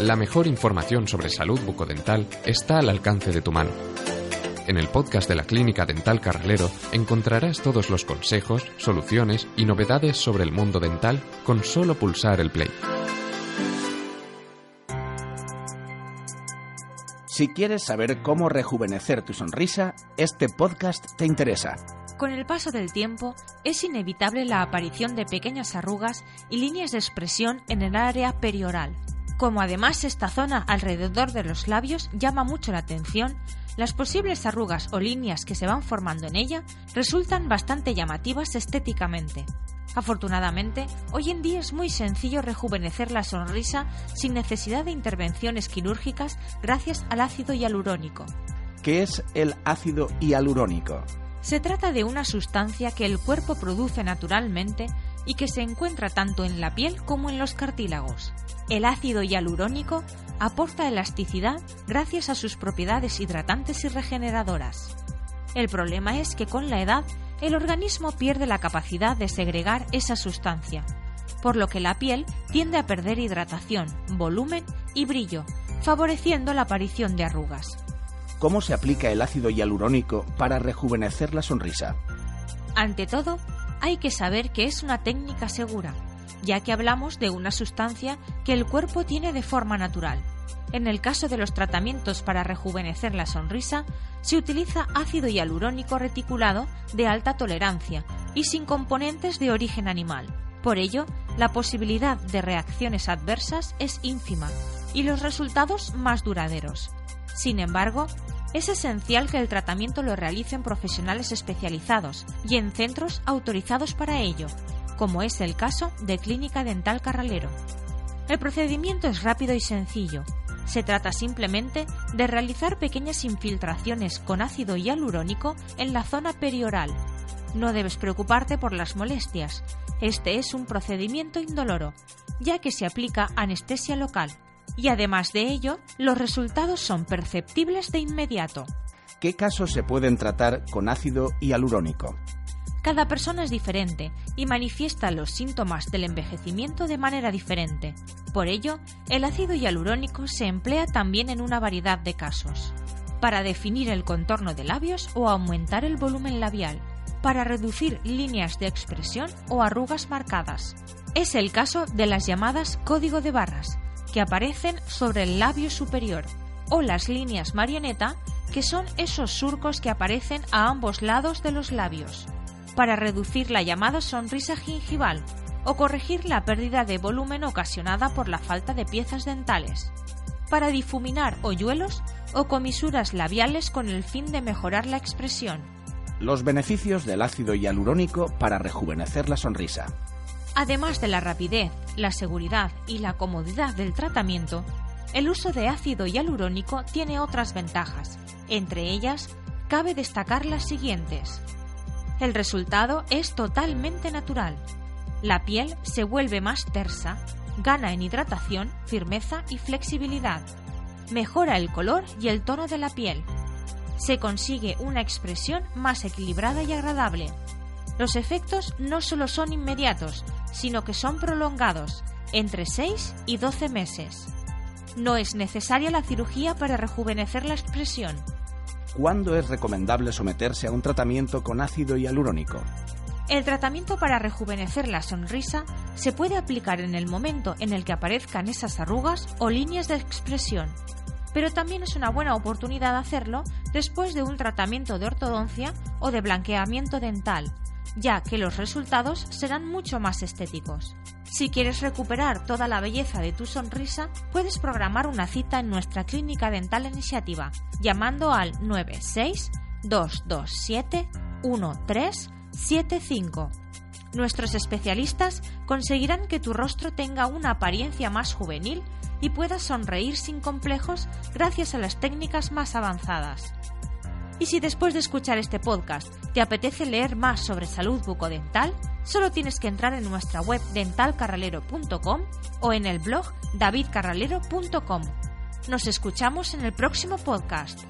La mejor información sobre salud bucodental está al alcance de tu mano. En el podcast de la Clínica Dental Carralero encontrarás todos los consejos, soluciones y novedades sobre el mundo dental con solo pulsar el play. Si quieres saber cómo rejuvenecer tu sonrisa, este podcast te interesa. Con el paso del tiempo, es inevitable la aparición de pequeñas arrugas y líneas de expresión en el área perioral. Como además esta zona alrededor de los labios llama mucho la atención, las posibles arrugas o líneas que se van formando en ella resultan bastante llamativas estéticamente. Afortunadamente, hoy en día es muy sencillo rejuvenecer la sonrisa sin necesidad de intervenciones quirúrgicas gracias al ácido hialurónico. ¿Qué es el ácido hialurónico? Se trata de una sustancia que el cuerpo produce naturalmente y que se encuentra tanto en la piel como en los cartílagos. El ácido hialurónico aporta elasticidad gracias a sus propiedades hidratantes y regeneradoras. El problema es que con la edad el organismo pierde la capacidad de segregar esa sustancia, por lo que la piel tiende a perder hidratación, volumen y brillo, favoreciendo la aparición de arrugas. ¿Cómo se aplica el ácido hialurónico para rejuvenecer la sonrisa? Ante todo, hay que saber que es una técnica segura, ya que hablamos de una sustancia que el cuerpo tiene de forma natural. En el caso de los tratamientos para rejuvenecer la sonrisa, se utiliza ácido hialurónico reticulado de alta tolerancia y sin componentes de origen animal. Por ello, la posibilidad de reacciones adversas es ínfima y los resultados más duraderos. Sin embargo, es esencial que el tratamiento lo realicen profesionales especializados y en centros autorizados para ello, como es el caso de Clínica Dental Carralero. El procedimiento es rápido y sencillo. Se trata simplemente de realizar pequeñas infiltraciones con ácido hialurónico en la zona perioral. No debes preocuparte por las molestias. Este es un procedimiento indoloro, ya que se aplica anestesia local y además de ello, los resultados son perceptibles de inmediato. ¿Qué casos se pueden tratar con ácido hialurónico? Cada persona es diferente y manifiesta los síntomas del envejecimiento de manera diferente. Por ello, el ácido hialurónico se emplea también en una variedad de casos. Para definir el contorno de labios o aumentar el volumen labial. Para reducir líneas de expresión o arrugas marcadas. Es el caso de las llamadas código de barras, que aparecen sobre el labio superior, o las líneas marioneta, que son esos surcos que aparecen a ambos lados de los labios, para reducir la llamada sonrisa gingival o corregir la pérdida de volumen ocasionada por la falta de piezas dentales, para difuminar hoyuelos o comisuras labiales con el fin de mejorar la expresión. Los beneficios del ácido hialurónico para rejuvenecer la sonrisa. Además de la rapidez, la seguridad y la comodidad del tratamiento, el uso de ácido hialurónico tiene otras ventajas. Entre ellas, cabe destacar las siguientes. El resultado es totalmente natural. La piel se vuelve más tersa, gana en hidratación, firmeza y flexibilidad. Mejora el color y el tono de la piel. Se consigue una expresión más equilibrada y agradable. Los efectos no solo son inmediatos, sino que son prolongados, entre 6 y 12 meses. No es necesaria la cirugía para rejuvenecer la expresión. ¿Cuándo es recomendable someterse a un tratamiento con ácido hialurónico? El tratamiento para rejuvenecer la sonrisa se puede aplicar en el momento en el que aparezcan esas arrugas o líneas de expresión, pero también es una buena oportunidad hacerlo después de un tratamiento de ortodoncia o de blanqueamiento dental, ya que los resultados serán mucho más estéticos. Si quieres recuperar toda la belleza de tu sonrisa, puedes programar una cita en nuestra clínica dental iniciativa llamando al 96 227 1375. Nuestros especialistas conseguirán que tu rostro tenga una apariencia más juvenil y puedas sonreír sin complejos gracias a las técnicas más avanzadas. Y si después de escuchar este podcast te apetece leer más sobre salud bucodental, solo tienes que entrar en nuestra web dentalcarralero.com o en el blog davidcarralero.com. Nos escuchamos en el próximo podcast.